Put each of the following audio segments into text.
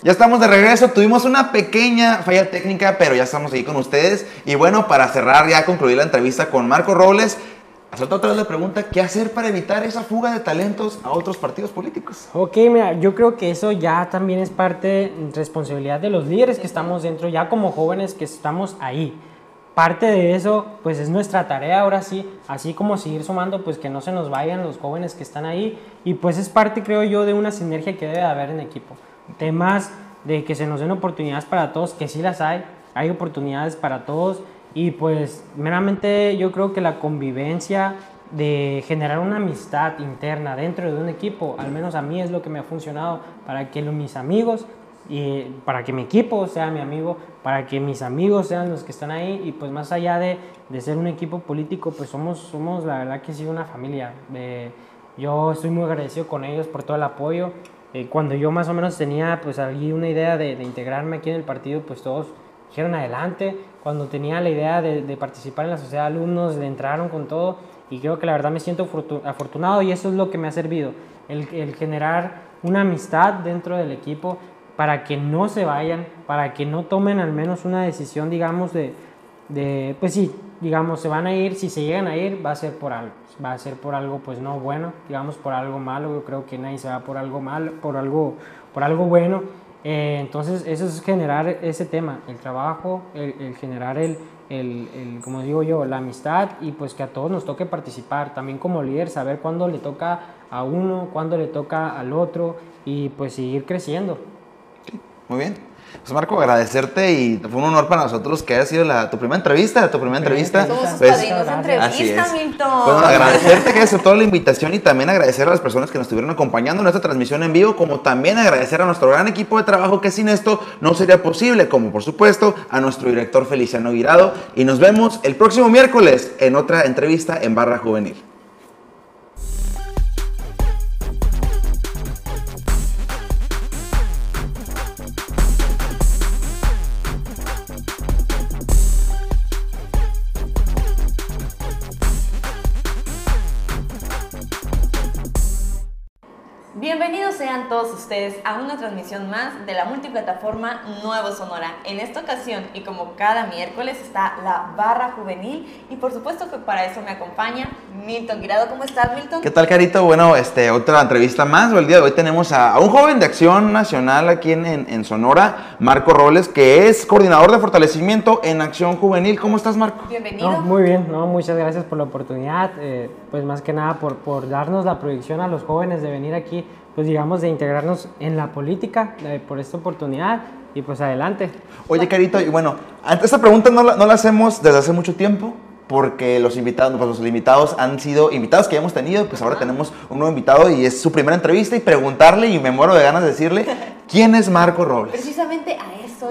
Ya estamos de regreso, tuvimos una pequeña falla técnica, pero ya estamos aquí con ustedes. Y bueno, para cerrar, ya concluir la entrevista con Marco Robles, hacerte otra vez la pregunta, ¿qué hacer para evitar esa fuga de talentos a otros partidos políticos? Ok, mira, yo creo que eso ya también es parte, responsabilidad de los líderes que estamos dentro, ya como jóvenes que estamos ahí. Parte de eso, pues es nuestra tarea ahora sí, así como seguir sumando, pues que no se nos vayan los jóvenes que están ahí. Y pues es parte, creo yo, de una sinergia que debe haber en equipo temas de que se nos den oportunidades para todos, que sí las hay, hay oportunidades para todos. Y pues meramente yo creo que la convivencia de generar una amistad interna dentro de un equipo, al menos a mí es lo que me ha funcionado para que mis amigos y para que mi equipo sea mi amigo, para que mis amigos sean los que están ahí. Y pues más allá de, de ser un equipo político, pues somos, somos la verdad que sí una familia. Eh, yo estoy muy agradecido con ellos por todo el apoyo eh, cuando yo más o menos tenía pues allí una idea de, integrarme aquí en el partido, pues todos dijeron adelante. Cuando tenía la idea de, participar en la sociedad de alumnos, le entraron con todo y creo que la verdad me siento afortunado y eso es lo que me ha servido, el, el generar una amistad dentro del equipo para que no se vayan, para que no tomen al menos una decisión, digamos, de, de, pues sí, digamos, se van a ir, si se llegan a ir, va a ser por algo, va a ser por algo, pues no bueno, digamos, por algo malo, yo creo que nadie se va por algo malo, por algo, por algo bueno, eh, entonces eso es generar ese tema, el trabajo, el, generar el, el, el, como digo yo, la amistad y pues que a todos nos toque participar, también como líder, saber cuándo le toca a uno, cuándo le toca al otro y pues seguir creciendo. Muy bien. Pues Marco, agradecerte y fue un honor para nosotros que haya sido la, tu primera entrevista, tu primera entrevista. Somos pues, padrinos de entrevista, Milton. Bueno, agradecerte que aceptado la invitación y también agradecer a las personas que nos estuvieron acompañando en esta transmisión en vivo, como también agradecer a nuestro gran equipo de trabajo que sin esto no sería posible, como por supuesto a nuestro director Feliciano Virado. Y nos vemos el próximo miércoles en otra entrevista en Barra Juvenil. A una transmisión más de la multiplataforma Nuevo Sonora. En esta ocasión y como cada miércoles está la barra juvenil y por supuesto que para eso me acompaña Milton Guirado. ¿Cómo estás Milton? ¿Qué tal Carito? Bueno, este, otra entrevista más. El día de hoy tenemos a, un joven de acción nacional aquí en, en, Sonora, Marco Robles, que es coordinador de fortalecimiento en acción juvenil. ¿Cómo estás Marco? Bienvenido. muy bien, no, muchas gracias por la oportunidad, eh, pues más que nada por, por darnos la proyección a los jóvenes de venir aquí pues digamos, de integrarnos en la política por esta oportunidad y pues adelante. Oye, Carito, y bueno, esta pregunta no la, no la hacemos desde hace mucho tiempo porque los invitados, pues los invitados han sido invitados que ya hemos tenido, pues ahora tenemos un nuevo invitado y es su primera entrevista y preguntarle, y me muero de ganas de decirle, ¿quién es Marco Robles? Precisamente a eso.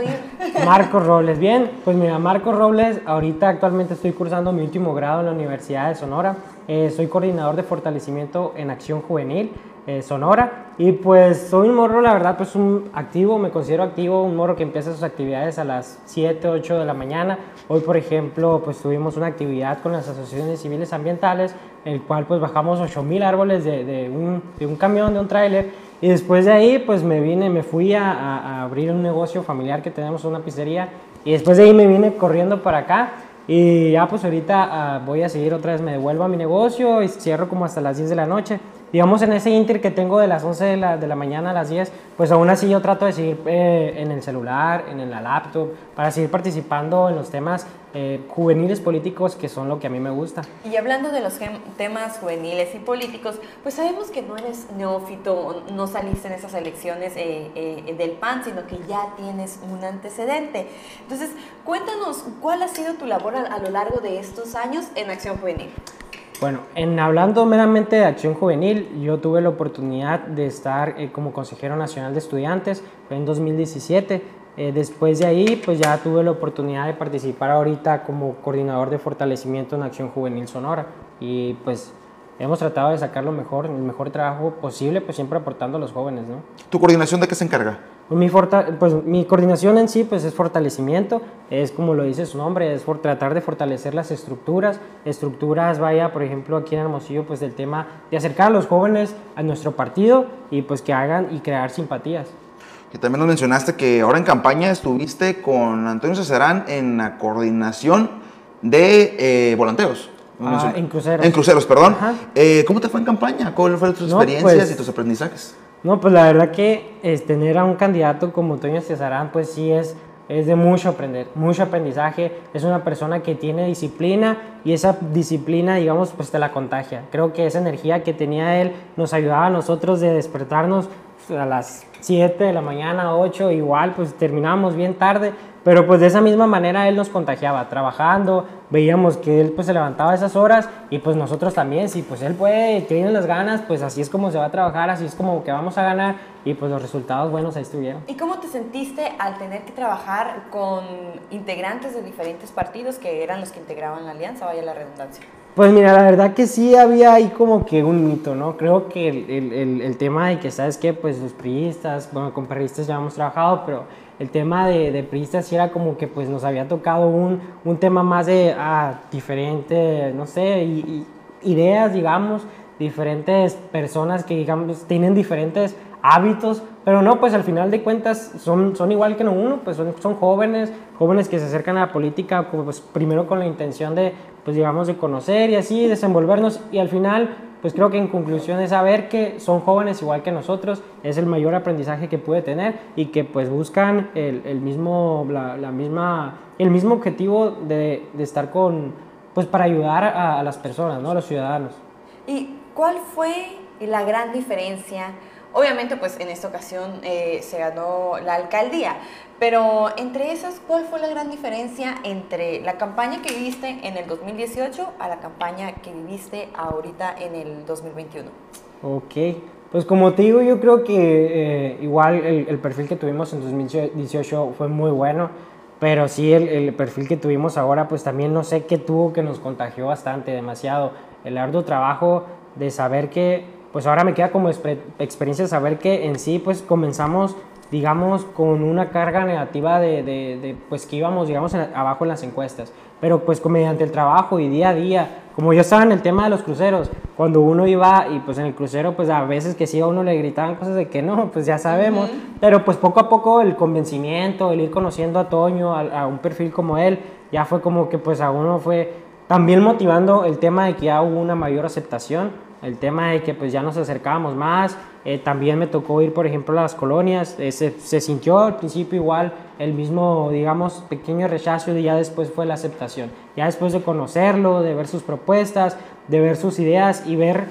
Marco Robles, bien, pues mira, Marco Robles, ahorita actualmente estoy cursando mi último grado en la Universidad de Sonora, eh, soy coordinador de fortalecimiento en acción juvenil, eh, Sonora. Y pues soy un morro, la verdad, pues un activo, me considero activo, un morro que empieza sus actividades a las 7, 8 de la mañana. Hoy, por ejemplo, pues tuvimos una actividad con las asociaciones civiles ambientales, el cual pues bajamos 8000 árboles de, de, un, de, un, camión, de un tráiler. Y después de ahí, pues me vine, me fui a, abrir un negocio familiar que tenemos, una pizzería. Y después de ahí me vine corriendo para acá. Y ya pues ahorita ah, voy a seguir otra vez, me devuelvo a mi negocio y cierro como hasta las 10 de la noche digamos, en ese inter que tengo de las 11 de la, de la mañana a las 10, pues aún así yo trato de seguir eh, en el celular, en la laptop, para seguir participando en los temas eh, juveniles políticos que son lo que a mí me gusta. Y hablando de los temas juveniles y políticos, pues sabemos que no eres neófito, no saliste en esas elecciones eh, del PAN, sino que ya tienes un antecedente. Entonces, cuéntanos, ¿cuál ha sido tu labor a, a lo largo de estos años en Acción Juvenil? Bueno, en hablando meramente de acción juvenil, yo tuve la oportunidad de estar eh, como consejero nacional de estudiantes, fue en 2017. Eh, después de ahí, pues ya tuve la oportunidad de participar ahorita como coordinador de fortalecimiento en acción juvenil sonora. Y pues hemos tratado de sacar lo mejor, el mejor trabajo posible, pues siempre aportando a los jóvenes, ¿no? ¿Tu coordinación de qué se encarga? Pues mi, pues mi coordinación en sí pues es fortalecimiento, es como lo dice su nombre, es por tratar de fortalecer las estructuras, estructuras, vaya, por ejemplo, aquí en Hermosillo, pues del tema de acercar a los jóvenes a nuestro partido y pues que hagan y crear simpatías. que también nos mencionaste que ahora en campaña estuviste con Antonio Cesarán en la coordinación de eh, volanteos. Ah, en cruceros. En cruceros, perdón. Eh, ¿Cómo te fue en campaña? ¿Cuáles fueron tus experiencias pues y tus aprendizajes? No, pues la verdad que es, tener a un candidato como Antonio Cesarán, pues sí es, es de mucho aprender, mucho aprendizaje. Es una persona que tiene disciplina y esa disciplina, digamos, pues te la contagia. Creo que esa energía que tenía él nos ayudaba a nosotros de despertarnos a las 7 de la mañana, 8, igual, pues terminábamos bien tarde, pero pues de esa misma manera él nos contagiaba, trabajando, veíamos que él pues se levantaba a esas horas y pues nosotros también, si pues él puede, tiene las ganas, pues así es como se va a trabajar, así es como que vamos a ganar y pues los resultados buenos ahí estuvieron. ¿Y cómo te sentiste al tener que trabajar con integrantes de diferentes partidos que eran los que integraban la alianza, vaya la redundancia? Pues mira, la verdad que sí había ahí como que un mito, ¿no? Creo que el, el, el, tema de que, ¿sabes qué? Pues los priistas, bueno, con ya hemos trabajado, pero el tema de, de priistas sí era como que pues nos había tocado un, un tema más de, ah, diferente, no sé, y, ideas, digamos, diferentes personas que, digamos, tienen diferentes hábitos, pero no, pues al final de cuentas son, son igual que uno, pues son, son jóvenes, jóvenes que se acercan a la política pues primero con la intención de, pues digamos, de conocer y así desenvolvernos y al final, pues creo que en conclusión es saber que son jóvenes igual que nosotros, es el mayor aprendizaje que puede tener y que pues buscan el, el mismo, la, la, misma, el mismo objetivo de, de, estar con, pues para ayudar a, a las personas, ¿no? A los ciudadanos. ¿Y cuál fue la gran diferencia? Obviamente, pues en esta ocasión eh, se ganó la alcaldía, pero entre esas, ¿cuál fue la gran diferencia entre la campaña que viviste en el 2018 a la campaña que viviste ahorita en el 2021? Ok, pues como te digo, yo creo que eh, igual el, el, perfil que tuvimos en 2018 fue muy bueno, pero sí el, el, perfil que tuvimos ahora, pues también no sé qué tuvo que nos contagió bastante, demasiado. El arduo trabajo de saber que, pues ahora me queda como experiencia saber que en sí, pues comenzamos digamos, con una carga negativa de, de, de pues que íbamos, digamos, en, abajo en las encuestas. Pero pues mediante el trabajo y día a día, como yo estaba en el tema de los cruceros, cuando uno iba y pues en el crucero, pues a veces que sí a uno le gritaban cosas de que no, pues ya sabemos, uh -huh. pero pues poco a poco el convencimiento, el ir conociendo a Toño, a, a un perfil como él, ya fue como que pues a uno fue también motivando el tema de que ya hubo una mayor aceptación, el tema de que pues ya nos acercábamos más, eh, también me tocó ir, por ejemplo, a las colonias. Eh, se, se, sintió al principio igual el mismo, digamos, pequeño rechazo y ya después fue la aceptación. Ya después de conocerlo, de ver sus propuestas, de ver sus ideas y ver,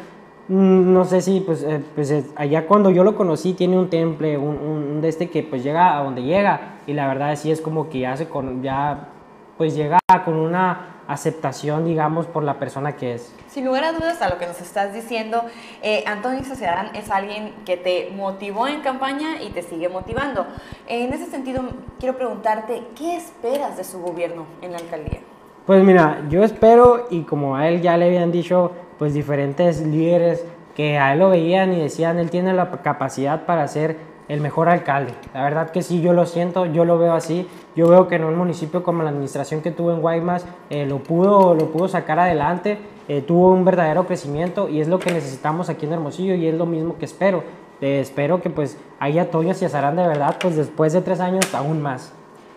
mmm, no sé si, pues, eh, pues allá cuando yo lo conocí tiene un temple, un, un, de este que pues llega a donde llega y la verdad sí es como que ya se con, ya pues llega con una aceptación, digamos, por la persona que es. Sin lugar a dudas, a lo que nos estás diciendo, eh, Antonio Sociedad es alguien que te motivó en campaña y te sigue motivando. En ese sentido, quiero preguntarte, ¿qué esperas de su gobierno en la alcaldía? Pues mira, yo espero, y como a él ya le habían dicho, pues diferentes líderes que a él lo veían y decían, él tiene la capacidad para ser el mejor alcalde. La verdad que sí, yo lo siento, yo lo veo así. Yo veo que en un municipio como la administración que tuvo en Guaymas eh, lo, pudo, lo pudo sacar adelante, eh, tuvo un verdadero crecimiento y es lo que necesitamos aquí en Hermosillo y es lo mismo que espero. Eh, espero que pues haya Toño y Azarán de verdad, pues después de tres años aún más.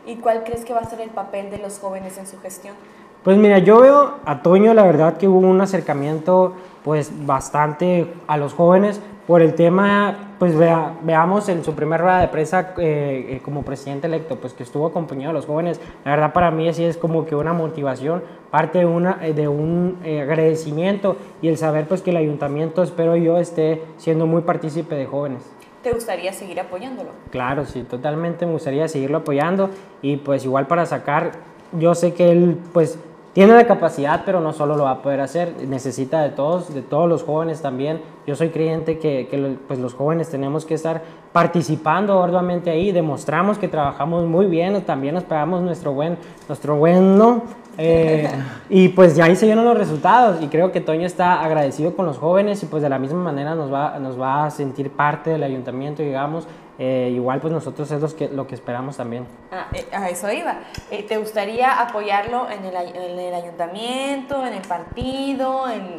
¿Y cuál crees que va a ser el papel de los jóvenes en su gestión? Pues mira, yo veo a Toño, la verdad que hubo un acercamiento pues bastante a los jóvenes por el tema, pues vea, veamos en su primera rueda de prensa eh, eh, como presidente electo, pues que estuvo acompañado a los jóvenes, la verdad para mí así es como que una motivación, parte de, una, de un eh, agradecimiento y el saber pues que el ayuntamiento, espero yo, esté siendo muy partícipe de jóvenes. ¿Te gustaría seguir apoyándolo? Claro, sí, totalmente me gustaría seguirlo apoyando y pues igual para sacar, yo sé que él pues tiene la capacidad, pero no solo lo va a poder hacer, necesita de todos, de todos los jóvenes también. Yo soy creyente que, que pues los jóvenes tenemos que estar participando arduamente ahí, demostramos que trabajamos muy bien, también nos pegamos nuestro buen, nuestro buen, ¿no? Eh, y pues ya ahí se vieron los resultados y creo que Toño está agradecido con los jóvenes y pues de la misma manera nos va, nos va a sentir parte del ayuntamiento, digamos, eh, igual pues nosotros es que, lo que esperamos también. Ah, eh, a eso iba. Eh, ¿Te gustaría apoyarlo en el, en el, ayuntamiento, en el partido? En,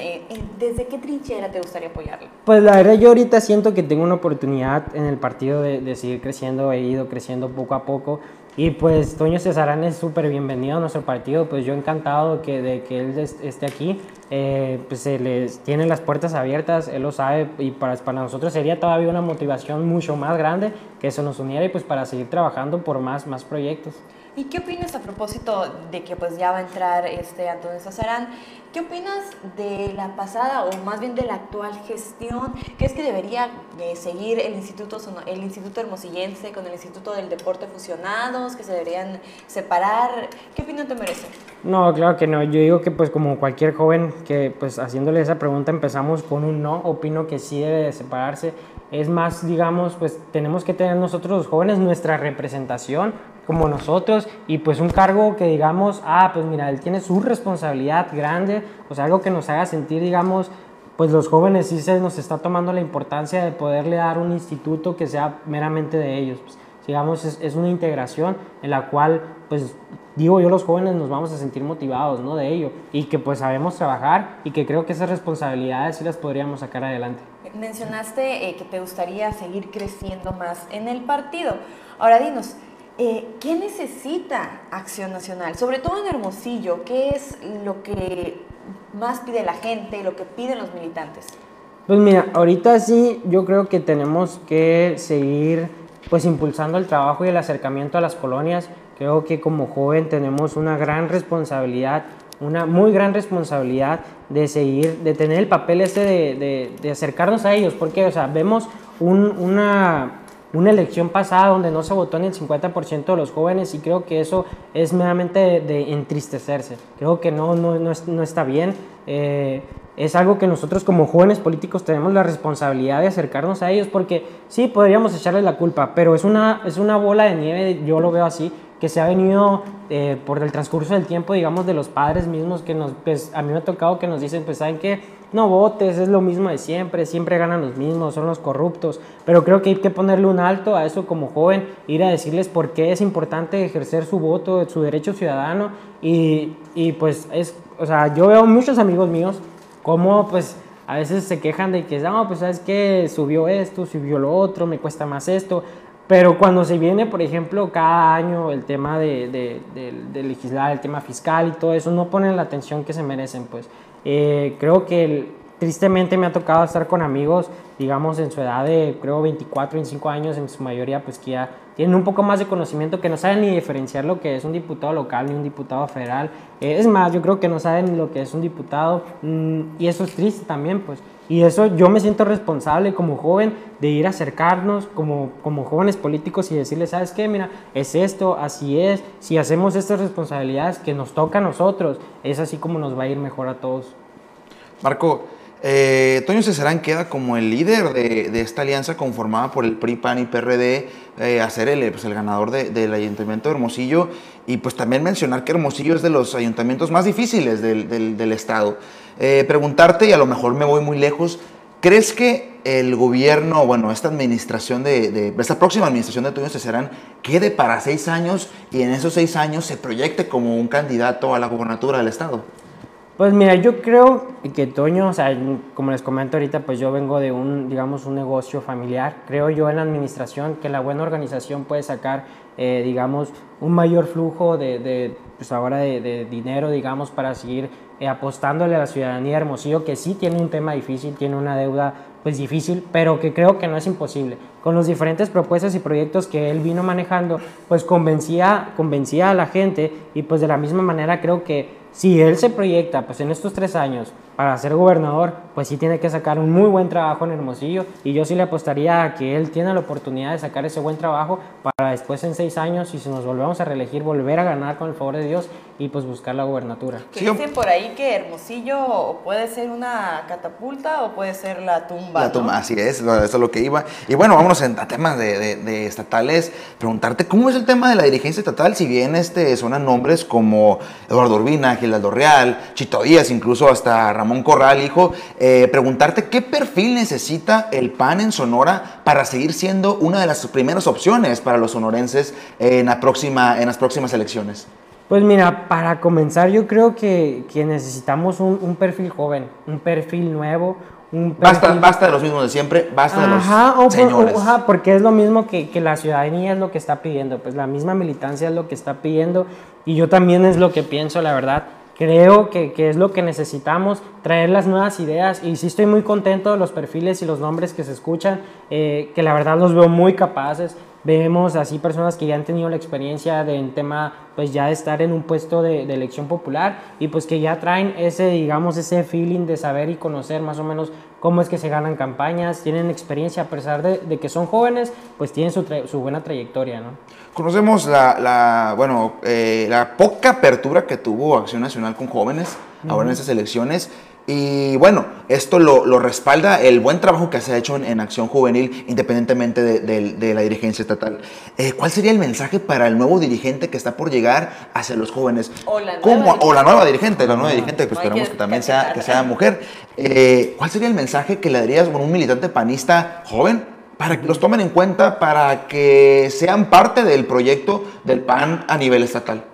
¿Desde qué trinchera te gustaría apoyarlo? Pues la verdad yo ahorita siento que tengo una oportunidad en el partido de, de seguir creciendo, he ido creciendo poco a poco. Y pues Toño Cesarán es súper bienvenido a nuestro partido, pues yo encantado que, de que él esté aquí, eh, pues se les tiene las puertas abiertas, él lo sabe. Y para, para nosotros sería todavía una motivación mucho más grande que eso nos uniera y pues para seguir trabajando por más, más proyectos. ¿Y qué opinas a propósito de que pues ya va a entrar este Antonio Cesarán? ¿Qué opinas de la pasada o más bien de la actual gestión? ¿Crees que debería eh, seguir el Instituto, el Instituto Hermosillense con el Instituto del Deporte fusionados? ¿Que se deberían separar? ¿Qué opinión te merece? No, claro que no. Yo digo que pues como cualquier joven que pues haciéndole esa pregunta empezamos con un no. Opino que sí debe de separarse. Es más, digamos, pues tenemos que tener nosotros los jóvenes nuestra representación como nosotros y pues un cargo que digamos, ah, pues mira, él tiene su responsabilidad grande, pues algo que nos haga sentir, digamos, pues los jóvenes sí se nos está tomando la importancia de poderle dar un instituto que sea meramente de ellos. Pues, digamos, es, es, una integración en la cual, pues digo yo, los jóvenes nos vamos a sentir motivados, ¿no? De ello y que pues sabemos trabajar y que creo que esas responsabilidades sí las podríamos sacar adelante. Mencionaste eh, que te gustaría seguir creciendo más en el partido. Ahora dinos, eh, ¿qué necesita Acción Nacional? Sobre todo en Hermosillo, ¿qué es lo que más pide la gente, lo que piden los militantes? Pues mira, ahorita sí yo creo que tenemos que seguir pues impulsando el trabajo y el acercamiento a las colonias. Creo que como joven tenemos una gran responsabilidad, una muy gran responsabilidad de seguir, de tener el papel ese de, de, acercarnos a ellos, porque o sea, vemos un, una, una elección pasada donde no se votó ni el 50% de los jóvenes y creo que eso es meramente de, entristecerse. Creo que no, no, no, está bien. Eh, es algo que nosotros como jóvenes políticos tenemos la responsabilidad de acercarnos a ellos porque sí, podríamos echarles la culpa, pero es una, es una bola de nieve, yo lo veo así, que se ha venido eh, por el transcurso del tiempo, digamos, de los padres mismos que nos, pues a mí me ha tocado que nos dicen, pues saben que no votes, es lo mismo de siempre, siempre ganan los mismos, son los corruptos, pero creo que hay que ponerle un alto a eso como joven, ir a decirles por qué es importante ejercer su voto, su derecho ciudadano y, y pues es, o sea, yo veo muchos amigos míos como pues a veces se quejan de que, no, pues sabes que subió esto, subió lo otro, me cuesta más esto. Pero cuando se viene, por ejemplo, cada año el tema de, de, legislar, el tema fiscal y todo eso, no ponen la atención que se merecen, pues. Eh, creo que tristemente me ha tocado estar con amigos, digamos, en su edad de, creo, 24, 25 años, en su mayoría, pues que ya tienen un poco más de conocimiento, que no saben ni diferenciar lo que es un diputado local ni un diputado federal. Eh, es más, yo creo que no saben lo que es un diputado mm, y eso es triste también, pues. Y eso yo me siento responsable como joven de ir a acercarnos como, como jóvenes políticos y decirles, ¿sabes qué? Mira, es esto, así es. Si hacemos estas responsabilidades que nos toca a nosotros, es así como nos va a ir mejor a todos. Marco, eh, Toño Cesarán queda como el líder de, esta alianza conformada por el PRI, PAN y PRD, eh, a ser el, pues, el ganador del Ayuntamiento de Hermosillo y pues también mencionar que Hermosillo es de los ayuntamientos más difíciles del Estado. Eh, preguntarte, y a lo mejor me voy muy lejos, ¿crees que el gobierno, bueno, esta administración de, esta próxima administración de Toño Cesarán quede para seis años y en esos seis años se proyecte como un candidato a la gobernatura del Estado? Pues mira, yo creo que Toño, o sea, como les comento ahorita, pues yo vengo de un, digamos, un negocio familiar. Creo yo en la administración que la buena organización puede sacar, eh, digamos, un mayor flujo de, de pues ahora de, dinero, digamos, para seguir eh, apostándole a la ciudadanía de Hermosillo, que sí tiene un tema difícil, tiene una deuda pues difícil, pero que creo que no es imposible. Con las diferentes propuestas y proyectos que él vino manejando, pues convencía, convencía a la gente y pues de la misma manera creo que si él se proyecta pues en estos tres años para ser gobernador, pues sí tiene que sacar un muy buen trabajo en Hermosillo y yo sí le apostaría a que él tiene la oportunidad de sacar ese buen trabajo para después en seis años, y si nos volvemos a reelegir, volver a ganar con el favor de Dios y pues buscar la gubernatura. Que dicen por ahí que Hermosillo puede ser una catapulta o puede ser la tumba. La tumba, así es, eso es lo que iba. Y bueno, vámonos a temas de, de, estatales, preguntarte cómo es el tema de la dirigencia estatal, si bien este, suenan nombres como Eduardo Urbina, Gildardo Real, Chito Díaz, incluso hasta Ramón Corral, hijo, eh, preguntarte qué perfil necesita el PAN en Sonora para seguir siendo una de las primeras opciones para los sonorenses en, la próxima, en las próximas elecciones. Pues mira, para comenzar yo creo que, que necesitamos un, perfil joven, un perfil nuevo, un basta, basta, de los mismos de siempre, basta de los señores. ajá, porque es lo mismo que, que, la ciudadanía es lo que está pidiendo, pues la misma militancia es lo que está pidiendo y yo también es lo que pienso, la verdad. Creo que, que, es lo que necesitamos, traer las nuevas ideas y sí estoy muy contento de los perfiles y los nombres que se escuchan, eh, que la verdad los veo muy capaces. Vemos así personas que ya han tenido la experiencia de en tema, pues ya de estar en un puesto de, de, elección popular y pues que ya traen ese, digamos, ese feeling de saber y conocer más o menos cómo es que se ganan campañas, tienen experiencia a pesar de, de que son jóvenes, pues tienen su, su buena trayectoria, ¿no? Conocemos la, la bueno, eh, la poca apertura que tuvo Acción Nacional con jóvenes ahora en estas elecciones. Y bueno, esto lo, lo, respalda el buen trabajo que se ha hecho en, Acción Juvenil, independientemente de, de, la dirigencia estatal. Eh, ¿Cuál sería el mensaje para el nuevo dirigente que está por llegar hacia los jóvenes? O la nueva, o la nueva dirigente, la nueva dirigente, que esperamos que, también sea, que sea mujer. Eh, ¿Cuál sería el mensaje que le darías a un militante panista joven? para que los tomen en cuenta, para que sean parte del proyecto del PAN a nivel estatal?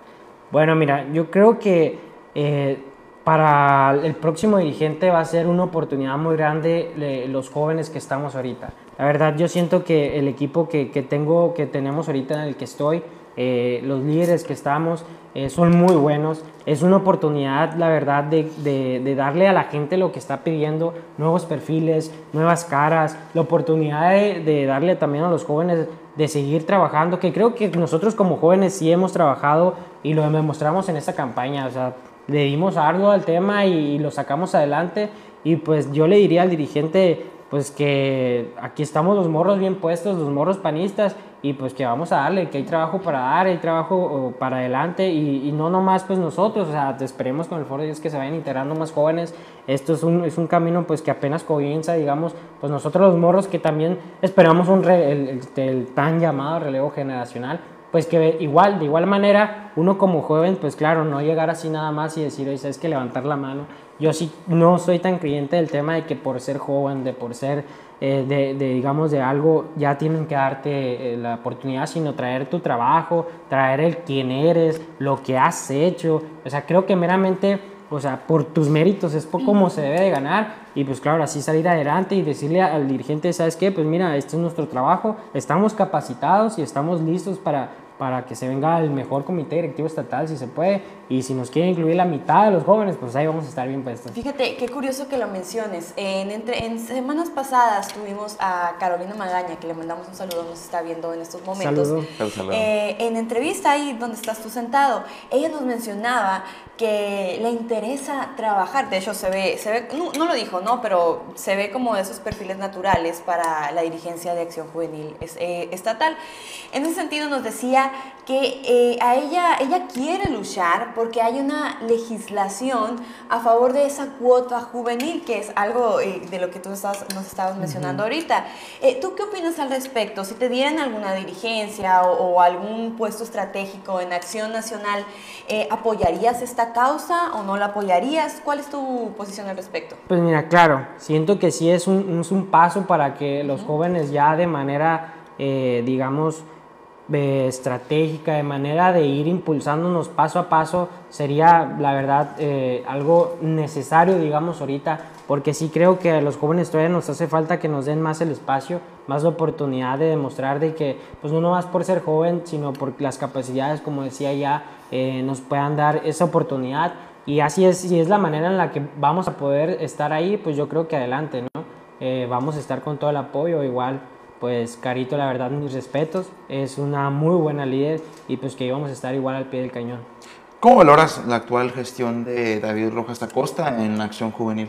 Bueno, mira, yo creo que eh, para el próximo dirigente va a ser una oportunidad muy grande los jóvenes que estamos ahorita. La verdad, yo siento que el equipo que, que tengo, que tenemos ahorita en el que estoy, eh, los líderes que estamos eh, son muy buenos. Es una oportunidad, la verdad, de, de, darle a la gente lo que está pidiendo, nuevos perfiles, nuevas caras, la oportunidad de, de, darle también a los jóvenes de seguir trabajando, que creo que nosotros como jóvenes sí hemos trabajado y lo demostramos en esta campaña, o sea, le dimos algo al tema y, y lo sacamos adelante. Y pues yo le diría al dirigente pues que aquí estamos los morros bien puestos, los morros panistas, y pues que vamos a darle, que hay trabajo para dar, hay trabajo para adelante, y, no nomás pues nosotros, o sea, esperemos con el foro de Dios que se vayan integrando más jóvenes, esto es un, es un camino pues que apenas comienza, digamos, pues nosotros los morros que también esperamos un el, el tan llamado relevo generacional, pues que igual, de igual manera, uno como joven, pues claro, no llegar así nada más y decir, oye, sabes que levantar la mano. Yo sí no soy tan creyente del tema de que por ser joven, de por ser, eh, de, digamos, de algo, ya tienen que darte eh, la oportunidad, sino traer tu trabajo, traer el quién eres, lo que has hecho. O sea, creo que meramente, o sea, por tus méritos es por cómo se debe de ganar. Y pues claro, así salir adelante y decirle al dirigente, ¿sabes qué? Pues mira, este es nuestro trabajo, estamos capacitados y estamos listos para para que se venga el mejor comité directivo estatal, si se puede, y si nos quiere incluir la mitad de los jóvenes, pues ahí vamos a estar bien puestos. Fíjate, qué curioso que lo menciones. En, entre, en semanas pasadas tuvimos a Carolina Magaña, que le mandamos un saludo, nos está viendo en estos momentos. Saludo. Eh, en entrevista ahí donde estás tú sentado, ella nos mencionaba que le interesa trabajar, de hecho se ve, se ve no, lo dijo, ¿no? Pero se ve como esos perfiles naturales para la dirigencia de acción juvenil eh, estatal. En ese sentido nos decía que eh, a ella, ella quiere luchar porque hay una legislación a favor de esa cuota juvenil, que es algo eh, de lo que tú estás, nos estabas mencionando ahorita. ¿Tú qué opinas al respecto? Si te dieran alguna dirigencia o, o algún puesto estratégico en acción nacional, ¿apoyarías esta causa o no la apoyarías? ¿Cuál es tu posición al respecto? Pues mira, claro, siento que sí es un, es un paso para que los jóvenes ya de manera, eh, estratégica, de manera de ir impulsándonos paso a paso, sería la verdad eh, algo necesario, digamos, ahorita, porque sí creo que a los jóvenes todavía nos hace falta que nos den más el espacio, más la oportunidad de demostrar de que, pues no más por ser joven, sino por las capacidades, como decía ya, eh, nos puedan dar esa oportunidad. Y así es, si es la manera en la que vamos a poder estar ahí, pues yo creo que adelante, ¿no? Eh, vamos a estar con todo el apoyo, igual pues Carito, la verdad, mis respetos, es una muy buena líder y pues que íbamos a estar igual al pie del cañón. ¿Cómo valoras la actual gestión de David Rojas Acosta en Acción Juvenil?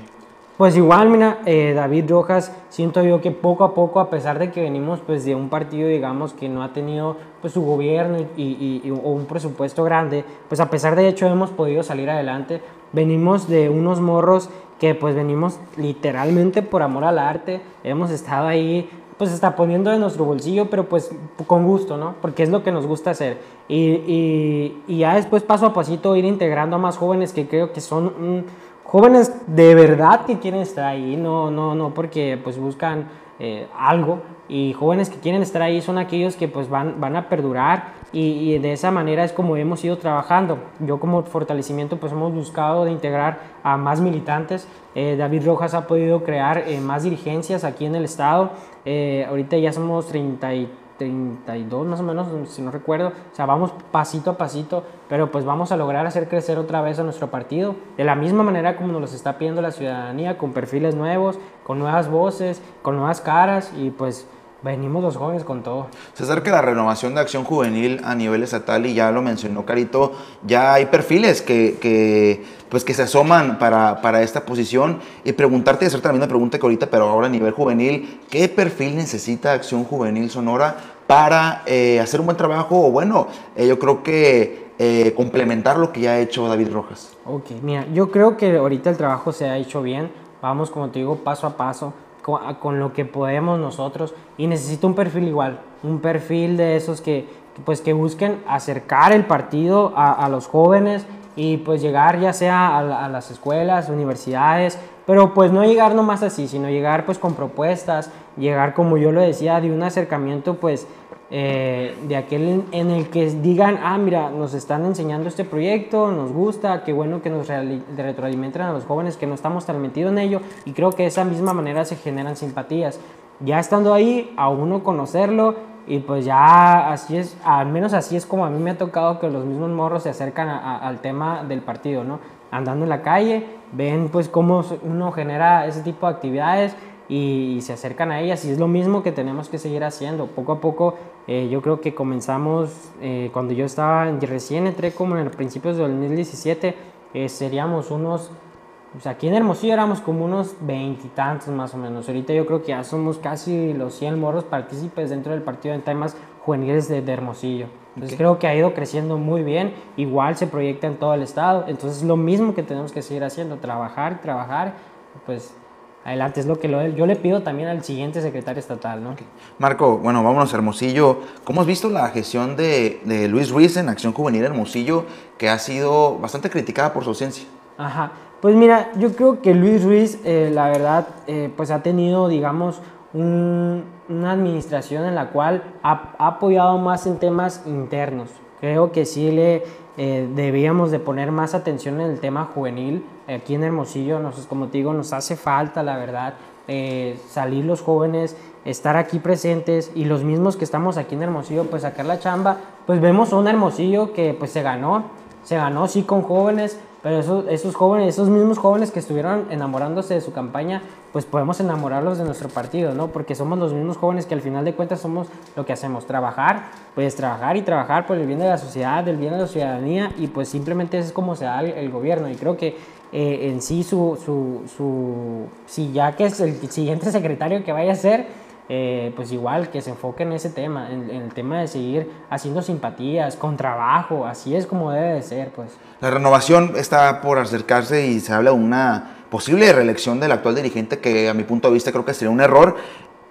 Pues igual, mira, eh, David Rojas, siento yo que poco a poco, a pesar de que venimos pues de un partido, digamos, que no ha tenido pues su gobierno y, y, o un presupuesto grande, pues a pesar de hecho hemos podido salir adelante. Venimos de unos morros que pues venimos literalmente por amor al arte, hemos estado ahí pues está poniendo de nuestro bolsillo, pero pues con gusto, ¿no? Porque es lo que nos gusta hacer. Y, y, ya después paso a pasito ir integrando a más jóvenes que creo que son jóvenes de verdad que quieren estar ahí, no, no, no porque pues buscan eh, algo. Y jóvenes que quieren estar ahí son aquellos que pues van, van a perdurar y, de esa manera es como hemos ido trabajando. Yo como fortalecimiento pues hemos buscado de integrar a más militantes. Eh, David Rojas ha podido crear eh, más dirigencias aquí en el estado. ahorita ya somos 33 32 más o menos, si no recuerdo. O sea, vamos pasito a pasito, pero pues vamos a lograr hacer crecer otra vez a nuestro partido. De la misma manera como nos lo está pidiendo la ciudadanía, con perfiles nuevos, con nuevas voces, con nuevas caras y pues venimos los jóvenes con todo. Se acerca la renovación de acción juvenil a nivel estatal y ya lo mencionó Carito, ya hay perfiles que, que pues que se asoman para, para, esta posición y preguntarte, hacerte la misma pregunta que ahorita, pero ahora a nivel juvenil, ¿qué perfil necesita Acción Juvenil Sonora para eh, hacer un buen trabajo o bueno, eh, yo creo que eh, complementar lo que ya ha hecho David Rojas? Ok, mira, yo creo que ahorita el trabajo se ha hecho bien, vamos como te digo, paso a paso con, lo que podemos nosotros. Y necesito un perfil igual, un perfil de esos que, pues que busquen acercar el partido a, a los jóvenes y pues llegar ya sea a, las escuelas, universidades, pero pues no llegar nomás así, sino llegar pues con propuestas, llegar como yo lo decía, de un acercamiento pues eh, de aquel en el que digan, ah, mira, nos están enseñando este proyecto, nos gusta, qué bueno que nos retroalimenten a los jóvenes que no estamos tan metidos en ello y creo que de esa misma manera se generan simpatías. Ya estando ahí, a uno conocerlo y pues ya así es, al menos así es como a mí me ha tocado que los mismos morros se acercan al tema del partido, ¿no? Andando en la calle, ven pues cómo uno genera ese tipo de actividades y, se acercan a ellas y es lo mismo que tenemos que seguir haciendo. Poco a poco eh, yo creo que comenzamos, eh, cuando yo estaba, recién entré como en el principios del 2017, eh, seríamos unos o sea, aquí en Hermosillo éramos como unos veintitantos más o menos. Ahorita yo creo que ya somos casi los 100 morros partícipes dentro del partido en temas juveniles de, Hermosillo. Entonces creo que ha ido creciendo muy bien. Igual se proyecta en todo el estado. Entonces lo mismo que tenemos que seguir haciendo, trabajar, trabajar. Pues adelante, es lo que yo le pido también al siguiente secretario estatal. ¿no? Marco, bueno, vámonos a Hermosillo. ¿Cómo has visto la gestión de, de Luis Ruiz en Acción Juvenil Hermosillo, que ha sido bastante criticada por su ausencia? Ajá. Pues mira, yo creo que Luis Ruiz, eh, la verdad, eh, pues ha tenido, digamos, una administración en la cual ha, apoyado más en temas internos. Creo que sí le eh, debíamos de poner más atención en el tema juvenil. Aquí en Hermosillo, nos, como te digo, nos hace falta, la verdad, salir los jóvenes, estar aquí presentes y los mismos que estamos aquí en Hermosillo, pues sacar la chamba. Pues vemos un Hermosillo que pues se ganó, se ganó sí con jóvenes, pero esos, esos jóvenes, esos mismos jóvenes que estuvieron enamorándose de su campaña, pues podemos enamorarlos de nuestro partido, ¿no? Porque somos los mismos jóvenes que al final de cuentas somos lo que hacemos, trabajar, pues trabajar y trabajar por el bien de la sociedad, del bien de la ciudadanía, y pues simplemente es como se da el, gobierno. Y creo que eh, en sí su, su, si ya que es el siguiente secretario que vaya a ser, eh, pues igual que se enfoque en ese tema, en, el tema de seguir haciendo simpatías, con trabajo, así es como debe de ser, pues. La renovación está por acercarse y se habla de una posible reelección del actual dirigente que a mi punto de vista creo que sería un error.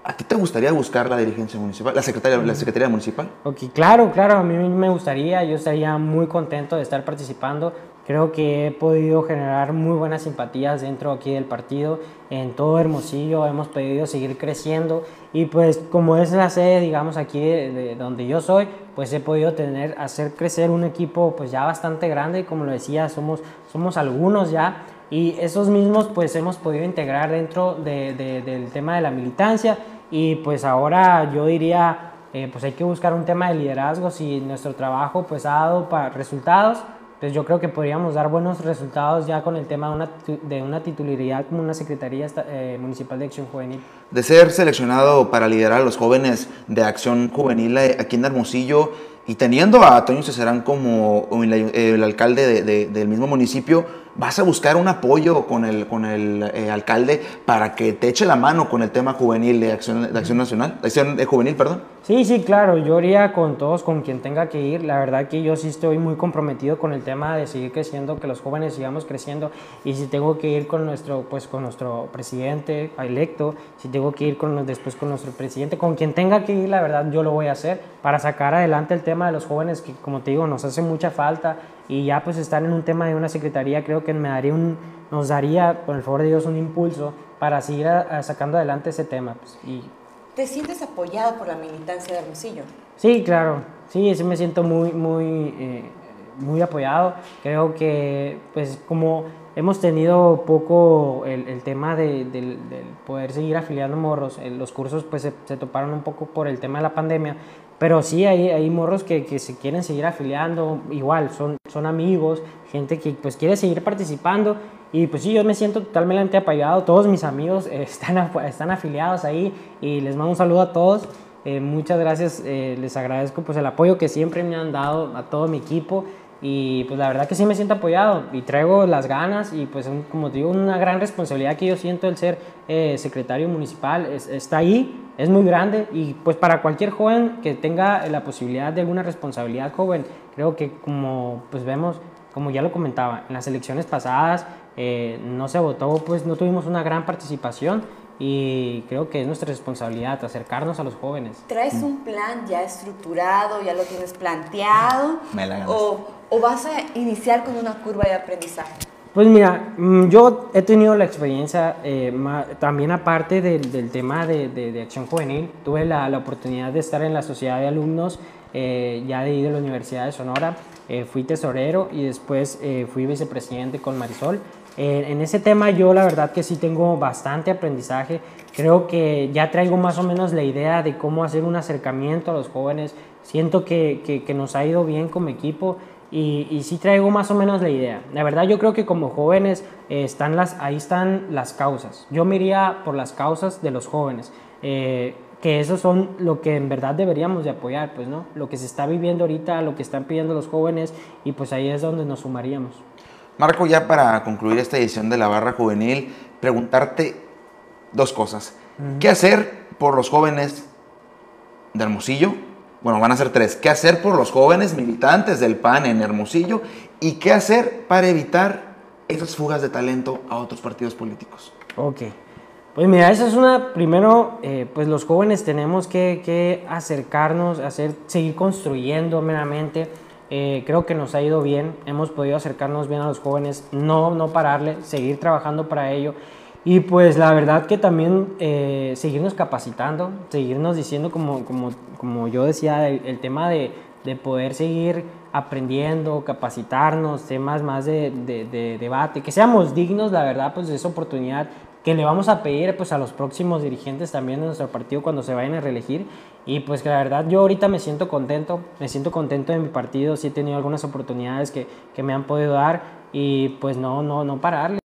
¿A ti te gustaría buscar la dirigencia municipal, la secretaria, la secretaría municipal? Ok, claro, claro, a mí me gustaría, yo estaría muy contento de estar participando. Creo que he podido generar muy buenas simpatías dentro aquí del partido, en todo Hermosillo hemos podido seguir creciendo y pues como es la sede, digamos, aquí de, donde yo soy, pues he podido tener, hacer crecer un equipo pues ya bastante grande, como lo decía, somos, somos algunos ya y esos mismos pues hemos podido integrar dentro de, del tema de la militancia y pues ahora yo diría, eh, pues hay que buscar un tema de liderazgo si nuestro trabajo pues ha dado para resultados entonces yo creo que podríamos dar buenos resultados ya con el tema de una, de una titularidad como una Secretaría eh, Municipal de Acción Juvenil. De ser seleccionado para liderar a los jóvenes de Acción Juvenil eh, aquí en Hermosillo, y teniendo a Toño Cesarán como el, alcalde del mismo municipio, vas a buscar un apoyo con el, con el eh, alcalde para que te eche la mano con el tema juvenil de Acción, de acción Nacional, de Acción Juvenil, perdón. Sí, sí, claro, yo iría con todos, con quien tenga que ir. La verdad que yo sí estoy muy comprometido con el tema de seguir creciendo, que los jóvenes sigamos creciendo. Y si tengo que ir con nuestro, pues, con nuestro presidente electo, si tengo que ir con, después con nuestro presidente, con quien tenga que ir, la verdad yo lo voy a hacer para sacar adelante el tema de los jóvenes, que como te digo, nos hace mucha falta. Y ya pues estar en un tema de una secretaría creo que me daría un, nos daría, por el favor de Dios, un impulso para seguir sacando adelante ese tema. Pues, y ¿Te sientes apoyado por la militancia de Hermosillo? Sí, claro. Sí, sí me siento muy, muy, eh, muy apoyado. Creo que, pues, como hemos tenido poco el, el tema de, del, poder seguir afiliando morros, eh, los cursos, pues, se, se, toparon un poco por el tema de la pandemia. Pero sí, hay, hay morros que, que se quieren seguir afiliando. Igual, son, son amigos, gente que, pues, quiere seguir participando y pues sí, yo me siento totalmente apoyado. Todos mis amigos eh, están, están afiliados ahí y les mando un saludo a todos. Eh, muchas gracias, eh, les agradezco pues el apoyo que siempre me han dado a todo mi equipo y pues la verdad que sí me siento apoyado y traigo las ganas y pues como te digo, una gran responsabilidad que yo siento el ser secretario municipal está ahí, es muy grande y pues para cualquier joven que tenga la posibilidad de alguna responsabilidad joven, creo que como pues vemos, como ya lo comentaba, en las elecciones pasadas eh, no se votó, pues no tuvimos una gran participación y creo que es nuestra responsabilidad acercarnos a los jóvenes. ¿Traes un plan ya estructurado, ya lo tienes planteado? o, o, vas a iniciar con una curva de aprendizaje? Pues mira, mm, yo he tenido la experiencia, eh, también aparte del, del tema de, de, acción juvenil, tuve la, la, oportunidad de estar en la sociedad de alumnos eh, ya de ir a la Universidad de Sonora, fui tesorero y después fui vicepresidente con Marisol. Eh, en ese tema yo la verdad que sí tengo bastante aprendizaje. Creo que ya traigo más o menos la idea de cómo hacer un acercamiento a los jóvenes. Siento que, que, nos ha ido bien como equipo y, y, sí traigo más o menos la idea. La verdad yo creo que como jóvenes eh, están las, ahí están las causas. Yo me iría por las causas de los jóvenes. Eh, que eso son lo que en verdad deberíamos de apoyar, pues, ¿no? Lo que se está viviendo ahorita, lo que están pidiendo los jóvenes y pues ahí es donde nos sumaríamos. Marco, ya para concluir esta edición de la barra juvenil, preguntarte dos cosas. ¿Qué hacer por los jóvenes de Hermosillo? Bueno, van a ser tres. ¿Qué hacer por los jóvenes militantes del PAN en Hermosillo? ¿Y qué hacer para evitar esas fugas de talento a otros partidos políticos? Ok. Pues mira, esa es una, primero, eh, pues los jóvenes tenemos que, que acercarnos, hacer, seguir construyendo meramente eh, creo que nos ha ido bien, hemos podido acercarnos bien a los jóvenes, no, no pararle, seguir trabajando para ello. Y pues la verdad que también eh, seguirnos capacitando, seguirnos diciendo, como, como, como yo decía, el, tema de, de, poder seguir aprendiendo, capacitarnos, temas más de, de, de, debate, que seamos dignos, la verdad, pues de esa oportunidad que le vamos a pedir pues a los próximos dirigentes también de nuestro partido cuando se vayan a reelegir y pues que la verdad yo ahorita me siento contento, me siento contento de mi partido, sí he tenido algunas oportunidades que, que me han podido dar y pues no, no, no pararle.